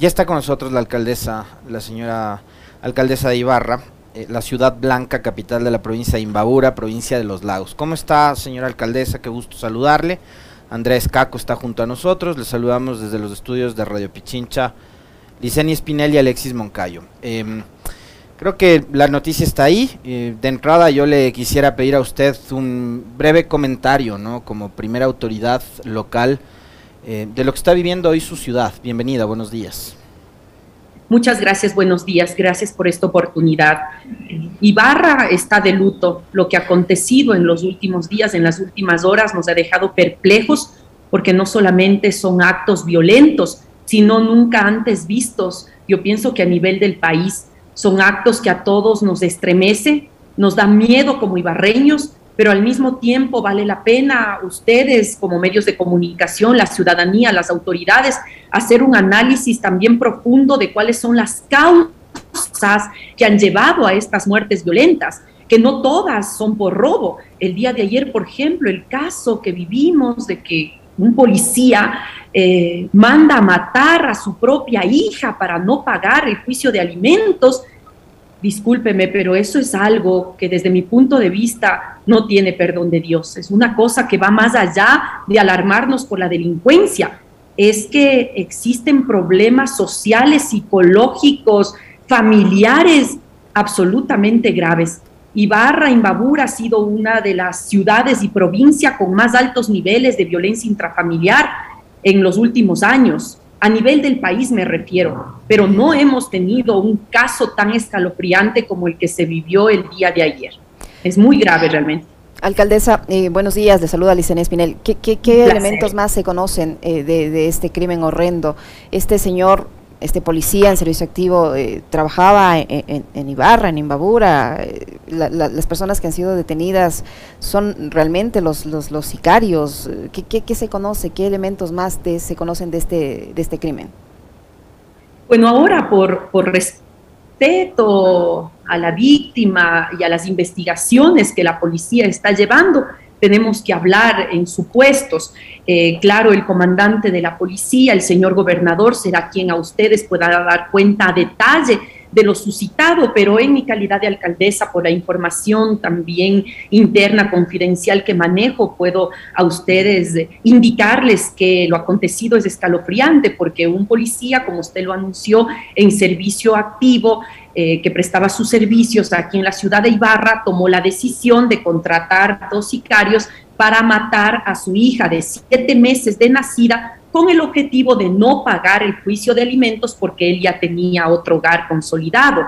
Ya está con nosotros la alcaldesa, la señora alcaldesa de Ibarra, eh, la ciudad blanca, capital de la provincia de Imbabura, provincia de Los Lagos. ¿Cómo está, señora alcaldesa? Qué gusto saludarle. Andrés Caco está junto a nosotros. Le saludamos desde los estudios de Radio Pichincha, Liceni Spinelli y Alexis Moncayo. Em, creo que la noticia está ahí. Eh, de entrada yo le quisiera pedir a usted un breve comentario, ¿no? Como primera autoridad local eh, de lo que está viviendo hoy su ciudad. Bienvenida, buenos días. Muchas gracias, buenos días, gracias por esta oportunidad. Ibarra está de luto. Lo que ha acontecido en los últimos días, en las últimas horas, nos ha dejado perplejos porque no solamente son actos violentos, sino nunca antes vistos. Yo pienso que a nivel del país son actos que a todos nos estremece, nos da miedo como ibarreños, pero al mismo tiempo vale la pena ustedes como medios de comunicación, la ciudadanía, las autoridades, hacer un análisis también profundo de cuáles son las causas que han llevado a estas muertes violentas que no todas son por robo. El día de ayer, por ejemplo, el caso que vivimos de que un policía eh, manda a matar a su propia hija para no pagar el juicio de alimentos, discúlpeme, pero eso es algo que desde mi punto de vista no tiene perdón de Dios. Es una cosa que va más allá de alarmarnos por la delincuencia. Es que existen problemas sociales, psicológicos, familiares absolutamente graves. Ibarra, Imbabura ha sido una de las ciudades y provincia con más altos niveles de violencia intrafamiliar en los últimos años a nivel del país me refiero, pero no hemos tenido un caso tan escalofriante como el que se vivió el día de ayer. Es muy grave realmente. Alcaldesa, eh, buenos días, le saluda Licenia Espinel. ¿Qué, elementos más se conocen eh, de, este crimen horrendo? Este señor este policía en servicio activo eh, trabajaba en, Ibarra, en Imbabura. Eh, las personas que han sido detenidas son realmente los, los, los sicarios. ¿Qué, ¿Qué, se conoce? ¿Qué elementos más se conocen de este, de este crimen? Bueno, ahora por, por respeto a la víctima y a las investigaciones que la policía está llevando, tenemos que hablar en supuestos. Eh, claro, el comandante de la policía, el señor gobernador, será quien a ustedes pueda dar cuenta a detalle de lo suscitado, pero en mi calidad de alcaldesa, por la información también interna, confidencial que manejo, puedo a ustedes indicarles que lo acontecido es escalofriante, porque un policía, como usted lo anunció, en servicio activo, eh, que prestaba sus servicios aquí en la ciudad de Ibarra, tomó la decisión de contratar dos sicarios para matar a su hija de siete meses de nacida con el objetivo de no pagar el juicio de alimentos porque él ya tenía otro hogar consolidado.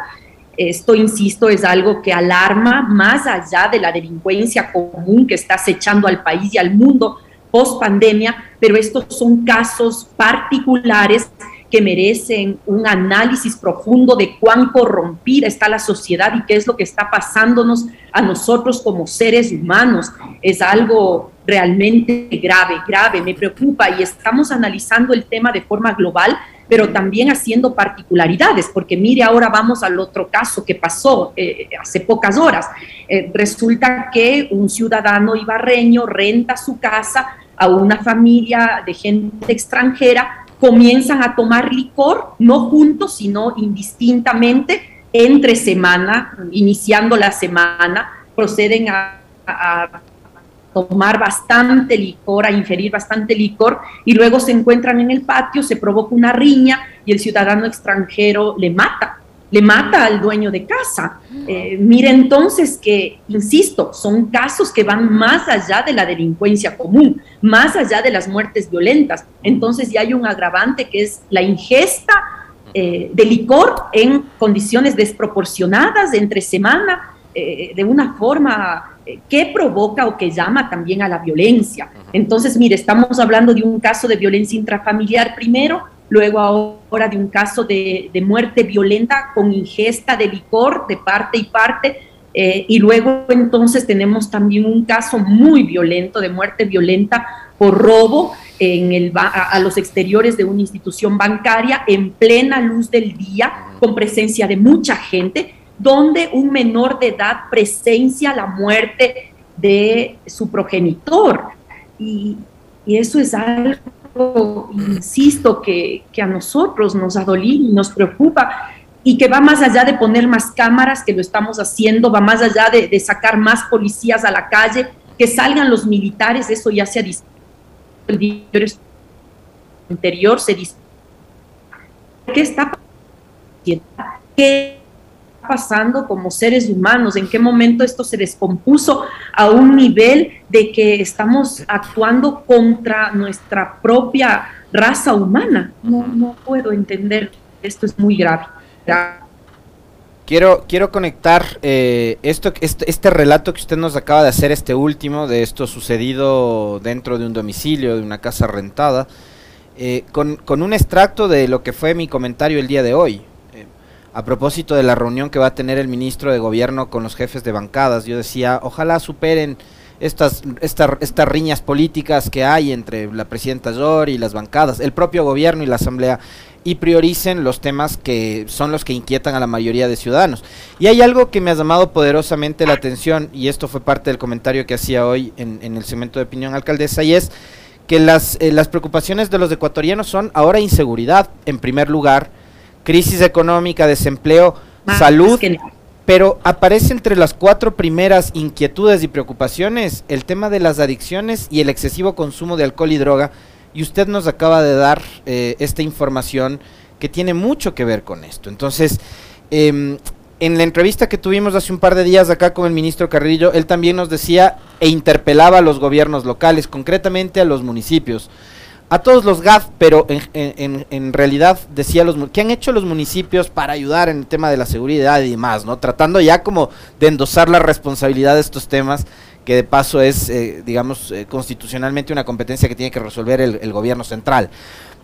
Esto, insisto, es algo que alarma más allá de la delincuencia común que está acechando al país y al mundo post pandemia, pero estos son casos particulares que merecen un análisis profundo de cuán corrompida está la sociedad y qué es lo que está pasándonos a nosotros como seres humanos. Es algo realmente grave, grave, me preocupa y estamos analizando el tema de forma global, pero también haciendo particularidades, porque mire, ahora vamos al otro caso que pasó eh, hace pocas horas. Eh, resulta que un ciudadano ibarreño renta su casa a una familia de gente extranjera comienzan a tomar licor, no juntos, sino indistintamente, entre semana, iniciando la semana, proceden a, tomar bastante licor, a ingerir bastante licor, y luego se encuentran en el patio, se provoca una riña y el ciudadano extranjero le mata le mata al dueño de casa. Eh, mire entonces que, insisto, son casos que van más allá de la delincuencia común, más allá de las muertes violentas. Entonces ya hay un agravante que es la ingesta eh, de licor en condiciones desproporcionadas entre semana, eh, de una forma que provoca o que llama también a la violencia. Entonces, mire, estamos hablando de un caso de violencia intrafamiliar primero, luego ahora de un caso de, muerte violenta con ingesta de licor de parte y parte, eh, y luego entonces tenemos también un caso muy violento de muerte violenta por robo en el, a, los exteriores de una institución bancaria en plena luz del día, con presencia de mucha gente, donde un menor de edad presencia la muerte de su progenitor. Y, y eso es algo insisto, que, a nosotros nos adolí y nos preocupa y que va más allá de poner más cámaras, que lo estamos haciendo, va más allá de, sacar más policías a la calle, que salgan los militares, eso ya se ha el interior se dice ¿Qué está ¿Qué pasando como seres humanos? ¿En qué momento esto se descompuso a un nivel de que estamos actuando contra nuestra propia raza humana? No, no puedo entender. Esto es muy grave. Quiero, quiero conectar eh, esto, este, este, relato que usted nos acaba de hacer, este último, de esto sucedido dentro de un domicilio, de una casa rentada, eh, con, con, un extracto de lo que fue mi comentario el día de hoy a propósito de la reunión que va a tener el ministro de Gobierno con los jefes de bancadas. Yo decía, ojalá superen estas, estas riñas políticas que hay entre la presidenta Yor y las bancadas, el propio gobierno y la asamblea, y prioricen los temas que son los que inquietan a la mayoría de ciudadanos. Y hay algo que me ha llamado poderosamente la atención, y esto fue parte del comentario que hacía hoy en, el segmento de opinión alcaldesa, y es que las, eh, las preocupaciones de los ecuatorianos son ahora inseguridad, en primer lugar, crisis económica, desempleo, salud, pero aparece entre las cuatro primeras inquietudes y preocupaciones el tema de las adicciones y el excesivo consumo de alcohol y droga, y usted nos acaba de dar eh, esta información que tiene mucho que ver con esto. Entonces, em, en la entrevista que tuvimos hace un par de días acá con el ministro Carrillo, él también nos decía e interpelaba a los gobiernos locales, concretamente a los municipios a todos los GAF, pero en, realidad decía los que han hecho los municipios para ayudar en el tema de la seguridad y demás, ¿no? Tratando ya como de endosar la responsabilidad de estos temas, que de paso es, eh, digamos, eh, constitucionalmente una competencia que tiene que resolver el gobierno central.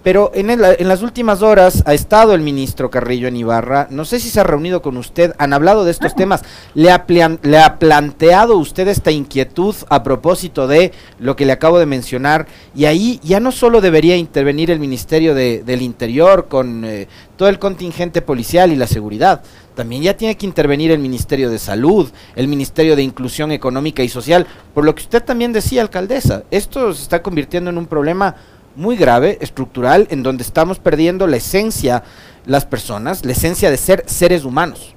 Pero en, en, las últimas horas ha estado el ministro Carrillo en Ibarra. No sé si se ha reunido con usted, han hablado de estos temas. ¿Le ha, ¿Le ha, planteado usted esta inquietud a propósito de lo que le acabo de mencionar? Y ahí ya no solo debería intervenir el Ministerio de, del Interior con eh, todo el contingente policial y la seguridad. También ya tiene que intervenir el Ministerio de Salud, el Ministerio de Inclusión Económica y Social. Por lo que usted también decía, alcaldesa, esto se está convirtiendo en un problema muy grave, estructural, en donde estamos perdiendo la esencia, las personas, la esencia de ser seres humanos.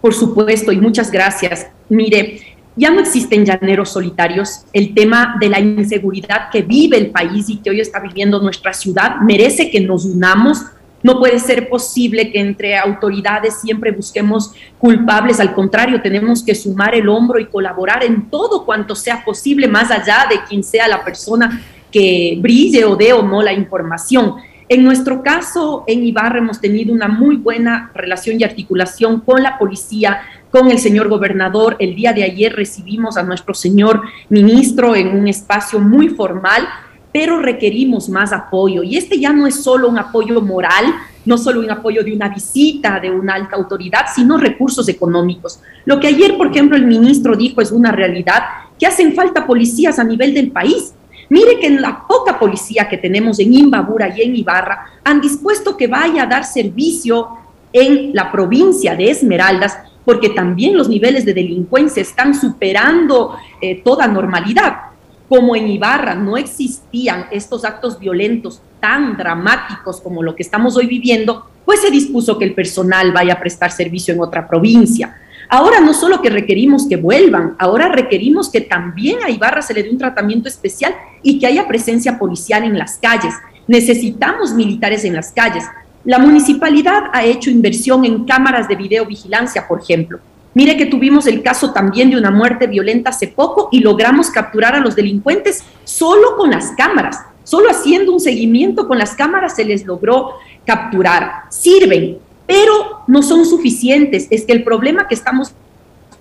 Por supuesto, y muchas gracias. Mire, ya no existen llaneros solitarios. El tema de la inseguridad que vive el país y que hoy está viviendo nuestra ciudad merece que nos unamos no puede ser posible que entre autoridades siempre busquemos culpables, al contrario, tenemos que sumar el hombro y colaborar en todo cuanto sea posible, más allá de quien sea la persona que brille o dé o no la información. En nuestro caso, en Ibarra hemos tenido una muy buena relación y articulación con la policía, con el señor gobernador. El día de ayer recibimos a nuestro señor ministro en un espacio muy formal pero requerimos más apoyo. Y este ya no es solo un apoyo moral, no solo un apoyo de una visita de una alta autoridad, sino recursos económicos. Lo que ayer, por ejemplo, el ministro dijo es una realidad, que hacen falta policías a nivel del país. Mire que en la poca policía que tenemos en Imbabura y en Ibarra han dispuesto que vaya a dar servicio en la provincia de Esmeraldas, porque también los niveles de delincuencia están superando eh, toda normalidad como en Ibarra no existían estos actos violentos tan dramáticos como lo que estamos hoy viviendo, pues se dispuso que el personal vaya a prestar servicio en otra provincia. Ahora no solo que requerimos que vuelvan, ahora requerimos que también a Ibarra se le dé un tratamiento especial y que haya presencia policial en las calles. Necesitamos militares en las calles. La municipalidad ha hecho inversión en cámaras de videovigilancia, por ejemplo. Mire que tuvimos el caso también de una muerte violenta hace poco y logramos capturar a los delincuentes solo con las cámaras. Solo haciendo un seguimiento con las cámaras se les logró capturar. Sirven, pero no son suficientes. Es que el problema que estamos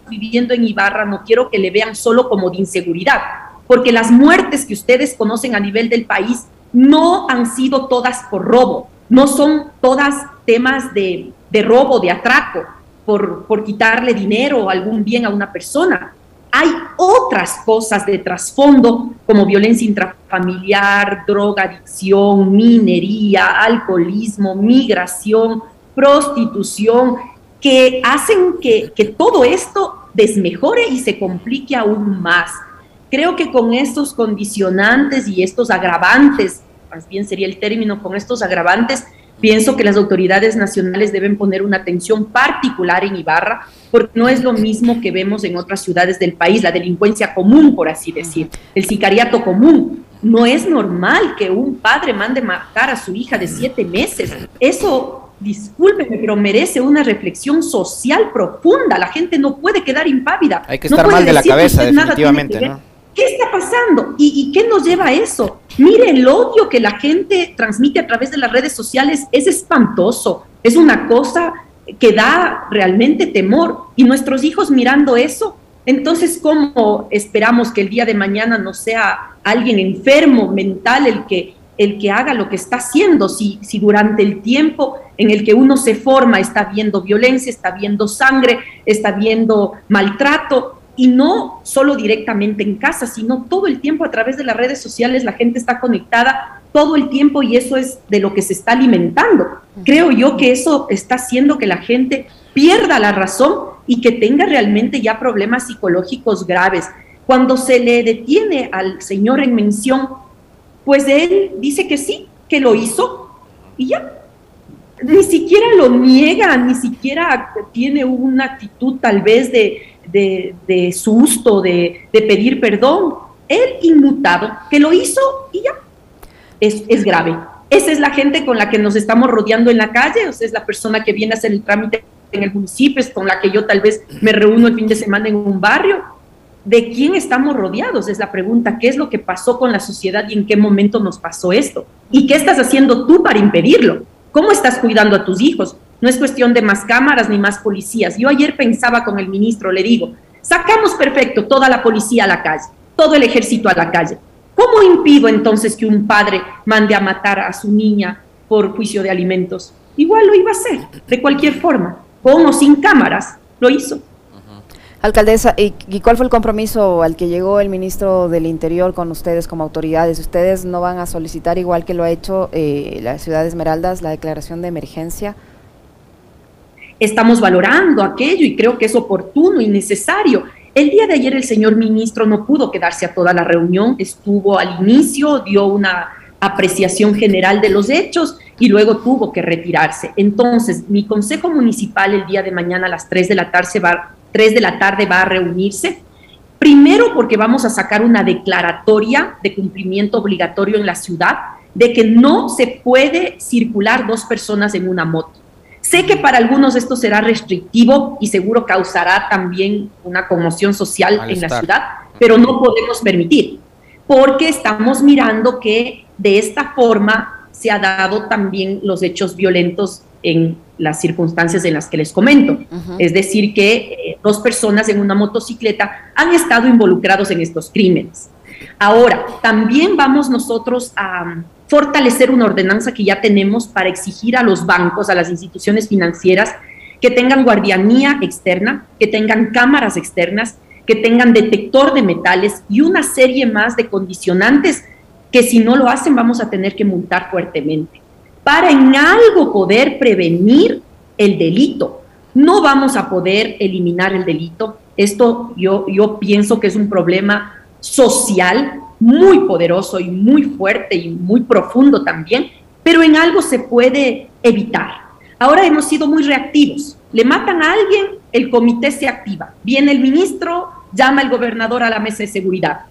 viviendo en Ibarra no quiero que le vean solo como de inseguridad, porque las muertes que ustedes conocen a nivel del país no han sido todas por robo, no son todas temas de, robo, de atraco por, quitarle dinero o algún bien a una persona. Hay otras cosas de trasfondo como violencia intrafamiliar, drogadicción, minería, alcoholismo, migración, prostitución, que hacen que, que todo esto desmejore y se complique aún más. Creo que con estos condicionantes y estos agravantes, más bien sería el término, con estos agravantes, pienso que las autoridades nacionales deben poner una atención particular en Ibarra, porque no es lo mismo que vemos en otras ciudades del país, la delincuencia común, por así decir, el sicariato común. No es normal que un padre mande matar a su hija de siete meses. Eso, discúlpeme, pero merece una reflexión social profunda. La gente no puede quedar impávida. Hay que estar mal de la cabeza, definitivamente, ¿no? ¿Qué está pasando? ¿Y, qué nos lleva a eso? Mire, el odio que la gente transmite a través de las redes sociales es espantoso. Es una cosa que da realmente temor. Y nuestros hijos mirando eso, entonces, ¿cómo esperamos que el día de mañana no sea alguien enfermo mental el que, el que haga lo que está haciendo? Si, si durante el tiempo en el que uno se forma está viendo violencia, está viendo sangre, está viendo maltrato, y no solo directamente en casa, sino todo el tiempo a través de las redes sociales la gente está conectada todo el tiempo y eso es de lo que se está alimentando. Creo yo que eso está haciendo que la gente pierda la razón y que tenga realmente ya problemas psicológicos graves. Cuando se le detiene al señor en mención, pues él dice que sí, que lo hizo y ya. Ni siquiera lo niega, ni siquiera tiene una actitud tal vez de, de, susto, de, pedir perdón. Él inmutado, que lo hizo y ya. Es, es grave. Esa es la gente con la que nos estamos rodeando en la calle, o sea, es la persona que viene a hacer el trámite en el municipio, es con la que yo tal vez me reúno el fin de semana en un barrio. ¿De quién estamos rodeados? Es la pregunta. ¿Qué es lo que pasó con la sociedad y en qué momento nos pasó esto? ¿Y qué estás haciendo tú para impedirlo? ¿Cómo estás cuidando a tus hijos? No es cuestión de más cámaras ni más policías. Yo ayer pensaba con el ministro, le digo, sacamos perfecto toda la policía a la calle, todo el ejército a la calle. ¿Cómo impido entonces que un padre mande a matar a su niña por juicio de alimentos? Igual lo iba a hacer, de cualquier forma, con o sin cámaras, lo hizo. Alcaldesa, ¿y, cuál fue el compromiso al que llegó el ministro del Interior con ustedes como autoridades? ¿Ustedes no van a solicitar, igual que lo ha hecho eh, la ciudad de Esmeraldas, la declaración de emergencia? Estamos valorando aquello y creo que es oportuno y necesario. El día de ayer el señor ministro no pudo quedarse a toda la reunión, estuvo al inicio, dio una apreciación general de los hechos y luego tuvo que retirarse. Entonces, mi consejo municipal el día de mañana a las 3 de la tarde va, 3 de la tarde va a reunirse. Primero porque vamos a sacar una declaratoria de cumplimiento obligatorio en la ciudad de que no se puede circular dos personas en una moto. Sé que para algunos esto será restrictivo y seguro causará también una conmoción social en la ciudad, pero no podemos permitir, porque estamos mirando que de esta forma se ha dado también los hechos violentos en las circunstancias en las que les comento. Es decir, que eh, dos personas en una motocicleta han estado involucrados en estos crímenes. Ahora, también vamos nosotros a fortalecer una ordenanza que ya tenemos para exigir a los bancos, a las instituciones financieras, que tengan guardianía externa, que tengan cámaras externas, que tengan detector de metales y una serie más de condicionantes que si no lo hacen vamos a tener que multar fuertemente. Para en algo poder prevenir el delito. No vamos a poder eliminar el delito. Esto yo, yo pienso que es un problema social muy poderoso y muy fuerte y muy profundo también, pero en algo se puede evitar. Ahora hemos sido muy reactivos. Le matan a alguien, el comité se activa. Viene el ministro, llama el gobernador a la mesa de seguridad.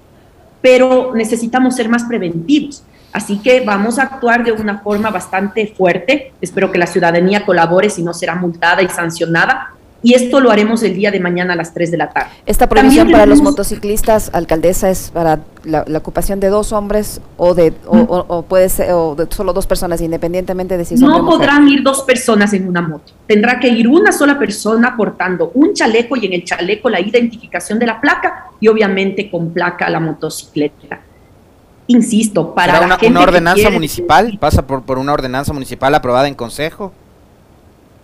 Pero necesitamos ser más preventivos. Así que vamos a actuar de una forma bastante fuerte. Espero que la ciudadanía colabore, si no será multada y sancionada y esto lo haremos el día de mañana a las 3 de la tarde. ¿Esta prohibición para los motociclistas, alcaldesa, es para la, ocupación de dos hombres o de o, puede ser o de solo dos personas, independientemente de si son No podrán ir dos personas en una moto. Tendrá que ir una sola persona portando un chaleco y en el chaleco la identificación de la placa y obviamente con placa la motocicleta. Insisto, para una, una ordenanza municipal, pasa por, por una ordenanza municipal aprobada en consejo.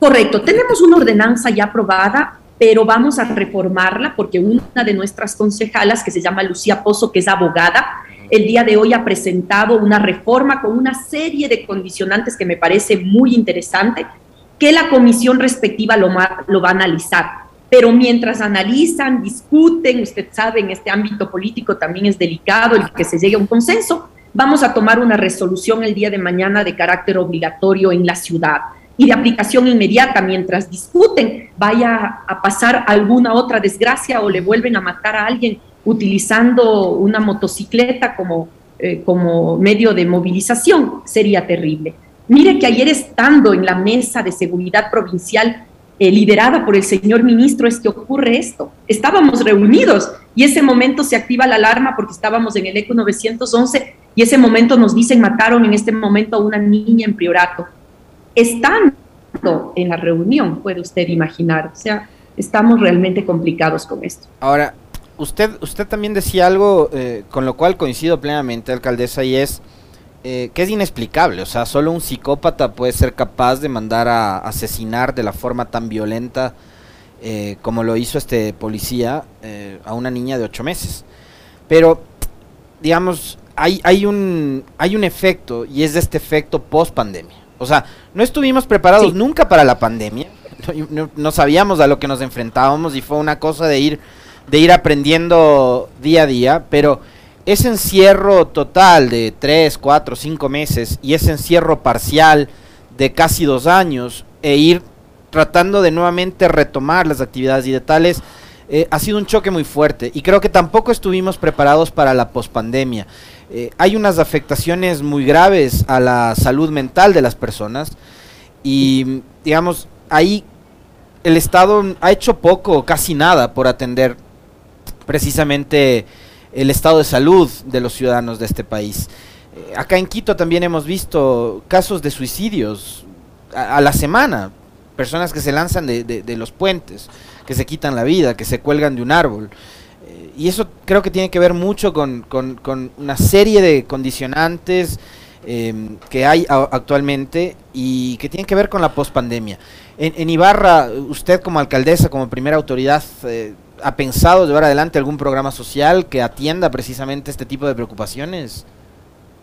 Correcto, tenemos una ordenanza ya aprobada, pero vamos a reformarla porque una de nuestras concejalas, que se llama Lucía Pozo, que es abogada, el día de hoy ha presentado una reforma con una serie de condicionantes que me parece muy interesante, que la comisión respectiva lo, lo va a analizar. pero mientras analizan, discuten, usted sabe, en este ámbito político también es delicado el que se llegue a un consenso, vamos a tomar una resolución el día de mañana de carácter obligatorio en la ciudad y de aplicación inmediata mientras discuten, vaya a pasar alguna otra desgracia o le vuelven a matar a alguien utilizando una motocicleta como, eh, como medio de movilización, sería terrible. Mire que ayer estando en la mesa de seguridad provincial eh, liderada por el señor ministro es que ocurre esto. Estábamos reunidos y ese momento se activa la alarma porque estábamos en el ECO 911 y ese momento nos dicen mataron en este momento a una niña en Priorato. Estando en la reunión, puede usted imaginar. O sea, estamos realmente complicados con esto. Ahora, usted, usted también decía algo eh, con lo cual coincido plenamente, alcaldesa, y es eh, que es inexplicable. O sea, solo un psicópata puede ser capaz de mandar a asesinar de la forma tan violenta eh, como lo hizo este policía a una niña de ocho meses. Pero, digamos, hay, hay, un, hay un efecto y es este efecto post pandemia. O sea, no estuvimos preparados nunca para la pandemia. No, no, sabíamos a lo que nos enfrentábamos y fue una cosa de ir, de ir aprendiendo día a día, pero ese encierro total de 3, 4, 5 meses y ese encierro parcial de casi dos años e ir tratando de nuevamente retomar las actividades y de tales, eh, ha sido un choque muy fuerte y creo que tampoco estuvimos preparados para la pospandemia. Eh, hay unas afectaciones muy graves a la salud mental de las personas y digamos, ahí el Estado ha hecho poco, casi nada por atender precisamente el estado de salud de los ciudadanos de este país. Eh, acá en Quito también hemos visto casos de suicidios a, la semana, personas que se lanzan de, los puentes, que se quitan la vida, que se cuelgan de un árbol. Eh, y eso creo que tiene que ver mucho con, una serie de condicionantes em, que hay actualmente y que tienen que ver con la pospandemia. En, en Ibarra, usted como alcaldesa, como primera autoridad, eh, ¿Ha pensado llevar adelante algún programa social que atienda precisamente este tipo de preocupaciones?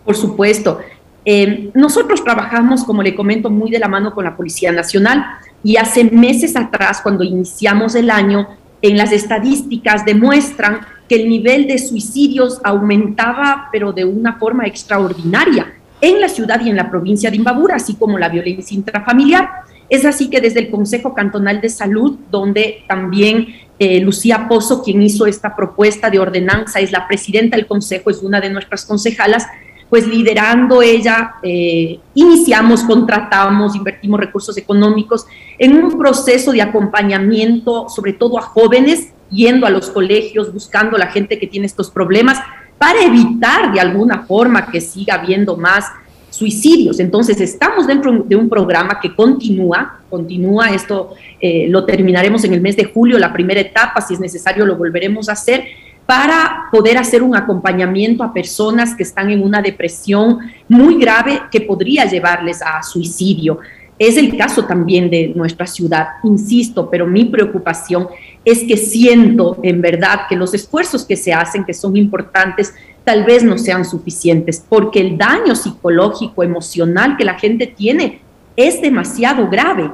Por supuesto. Eh, nosotros trabajamos, como le comento, muy de la mano con la Policía Nacional y hace meses atrás, cuando iniciamos el año, en las estadísticas demuestran que el nivel de suicidios aumentaba, pero de una forma extraordinaria en la ciudad y en la provincia de Imbabura, así como la violencia intrafamiliar. Es así que desde el Consejo Cantonal de Salud, donde también eh, Lucía Pozo, quien hizo esta propuesta de ordenanza, es la presidenta del Consejo, es una de nuestras concejalas, pues liderando ella, eh, iniciamos, contratamos, invertimos recursos económicos en un proceso de acompañamiento, sobre todo a jóvenes, yendo a los colegios, buscando a la gente que tiene estos problemas, para evitar de alguna forma que siga habiendo más suicidios. Entonces, estamos dentro de un programa que continúa, continúa, esto eh, lo terminaremos en el mes de julio, la primera etapa, si es necesario lo volveremos a hacer, para poder hacer un acompañamiento a personas que están en una depresión muy grave que podría llevarles a suicidio. Es el caso también de nuestra ciudad, insisto, pero mi preocupación es que siento en verdad que los esfuerzos que se hacen, que son importantes, tal vez no sean suficientes, porque el daño psicológico, emocional que la gente tiene es demasiado grave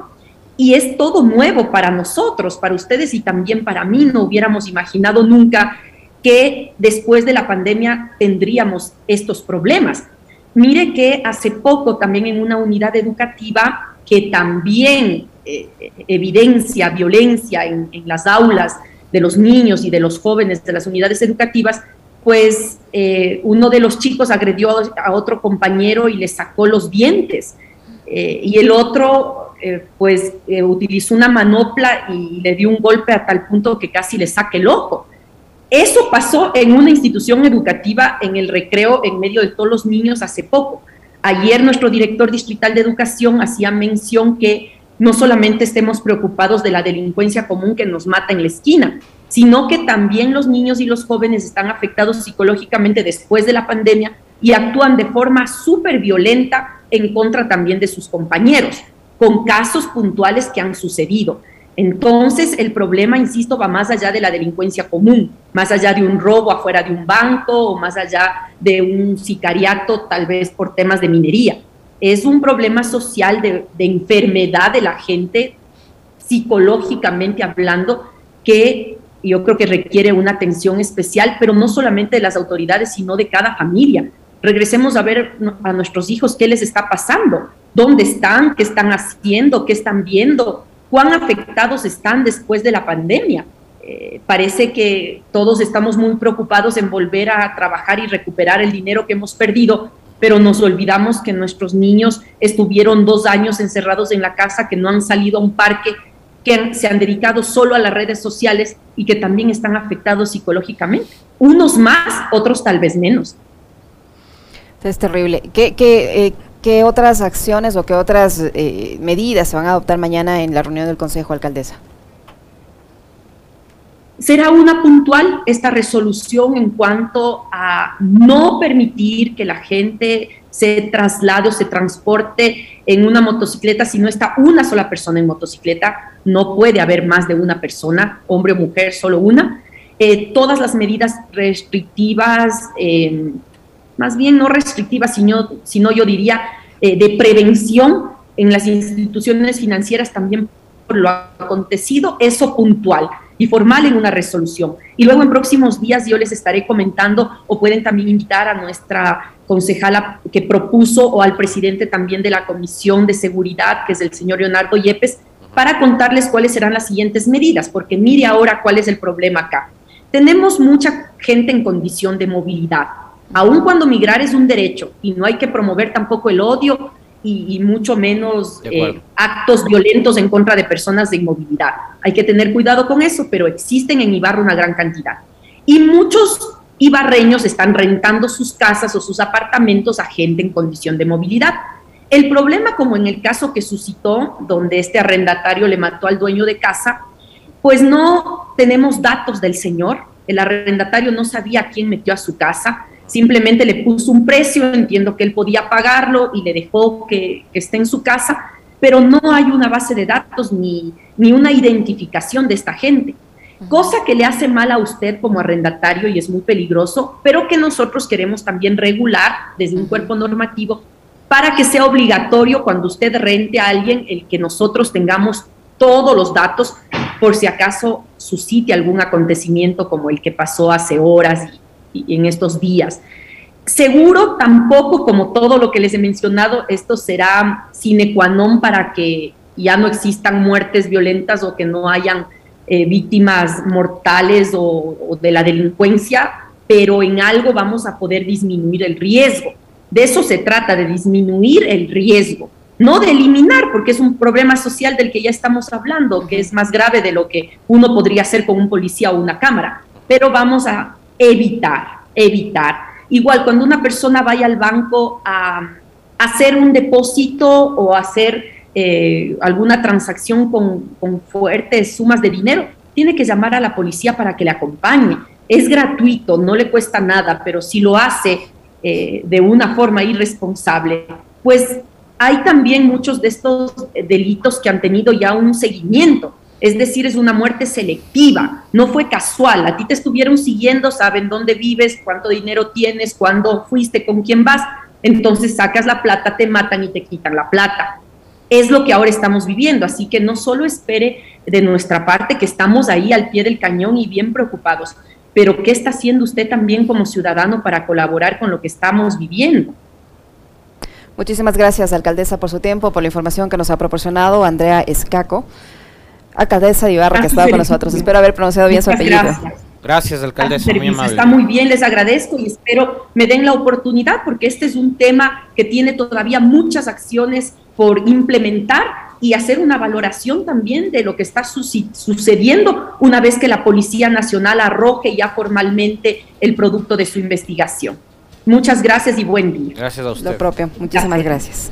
y es todo nuevo para nosotros, para ustedes y también para mí. No hubiéramos imaginado nunca que después de la pandemia tendríamos estos problemas. Mire que hace poco también en una unidad educativa que también eh, evidencia violencia en, las aulas de los niños y de los jóvenes de las unidades educativas, pues eh, uno de los chicos agredió a otro compañero y le sacó los dientes. Eh, y el otro, pues, utilizó una manopla y le dio un golpe a tal punto que casi le saque el ojo. Eso pasó en una institución educativa en el recreo en medio de todos los niños hace poco. Ayer nuestro director distrital de educación hacía mención que no solamente estemos preocupados de la delincuencia común que nos mata en la esquina, sino que también los niños y los jóvenes están afectados psicológicamente después de la pandemia y actúan de forma súper violenta en contra también de sus compañeros, con casos puntuales que han sucedido. Entonces, el problema, insisto, va más allá de la delincuencia común, más allá de un robo afuera de un banco o más allá de un sicariato, tal vez por temas de minería. Es un problema social de, enfermedad de la gente, psicológicamente hablando, que yo creo que requiere una atención especial, pero no solamente de las autoridades, sino de cada familia. Regresemos a ver a nuestros hijos qué les está pasando, dónde están, qué están haciendo, qué están viendo, cuán afectados están después de la pandemia. Eh, parece que todos estamos muy preocupados en volver a trabajar y recuperar el dinero que hemos perdido, pero nos olvidamos que nuestros niños estuvieron dos años encerrados en la casa, que no han salido a un parque, que se han dedicado solo a las redes sociales y que también están afectados psicológicamente. Unos más, otros tal vez menos. Es terrible. ¿Qué, eh, qué otras acciones o qué otras eh, medidas se van a adoptar mañana en la reunión del Consejo Alcaldesa? será una puntual esta resolución en cuanto a no permitir que la gente se traslade o se transporte en una motocicleta si no está una sola persona en motocicleta. No puede haber más de una persona, hombre o mujer, solo una. Eh, todas las medidas restrictivas, eh, más bien no restrictivas, sino, sino yo diría eh, de prevención en las instituciones financieras también por lo acontecido, eso puntual y formal en una resolución. Y luego en próximos días yo les estaré comentando o pueden también invitar a nuestra concejala que propuso o al presidente también de la Comisión de Seguridad, que es el señor Leonardo Yepes, para contarles cuáles serán las siguientes medidas, porque mire ahora cuál es el problema acá. Tenemos mucha gente en condición de movilidad, aun cuando migrar es un derecho y no hay que promover tampoco el odio y, mucho menos eh, actos violentos en contra de personas de inmovilidad. Hay que tener cuidado con eso, pero existen en Ibarra una gran cantidad. Y muchos ibarreños están rentando sus casas o sus apartamentos a gente en condición de movilidad. El problema, como en el caso que suscitó, donde este arrendatario le mató al dueño de casa, pues no tenemos datos del señor. El arrendatario no sabía quién metió a su casa simplemente le puso un precio, entiendo que él podía pagarlo y le dejó que, esté en su casa, pero no hay una base de datos ni, ni una identificación de esta gente. Cosa que le hace mal a usted como arrendatario y es muy peligroso, pero que nosotros queremos también regular desde un cuerpo normativo para que sea obligatorio cuando usted rente a alguien el que nosotros tengamos todos los datos por si acaso suscite algún acontecimiento como el que pasó hace horas y, en estos días. Seguro tampoco, como todo lo que les he mencionado, esto será sine qua non para que ya no existan muertes violentas o que no hayan eh, víctimas mortales o, de la delincuencia, pero en algo vamos a poder disminuir el riesgo. De eso se trata, de disminuir el riesgo, no de eliminar, porque es un problema social del que ya estamos hablando, que es más grave de lo que uno podría hacer con un policía o una cámara, pero vamos a evitar, evitar. Igual cuando una persona vaya al banco a, hacer un depósito o hacer eh, alguna transacción con, fuertes sumas de dinero, tiene que llamar a la policía para que le acompañe. Es gratuito, no le cuesta nada, pero si lo hace eh, de una forma irresponsable, pues hay también muchos de estos delitos que han tenido ya un seguimiento. Es decir, es una muerte selectiva, no fue casual. A ti te estuvieron siguiendo, saben dónde vives, cuánto dinero tienes, cuándo fuiste, con quién vas. Entonces sacas la plata, te matan y te quitan la plata. Es lo que ahora estamos viviendo, así que no solo espere de nuestra parte que estamos ahí al pie del cañón y bien preocupados, pero ¿qué está haciendo usted también como ciudadano para colaborar con lo que estamos viviendo? Muchísimas gracias, alcaldesa, por su tiempo, por la información que nos ha proporcionado Andrea Escaco alcaldesa de Ibarra, que estaba con nosotros. Espero haber pronunciado bien su apellido. Gracias. alcaldesa, muy amable. Está muy bien, les agradezco y espero me den la oportunidad porque este es un tema que tiene todavía muchas acciones por implementar y hacer una valoración también de lo que está sucediendo una vez que la Policía Nacional arroje ya formalmente el producto de su investigación. Muchas gracias y buen día. Gracias a usted. Lo propio. Muchísimas gracias.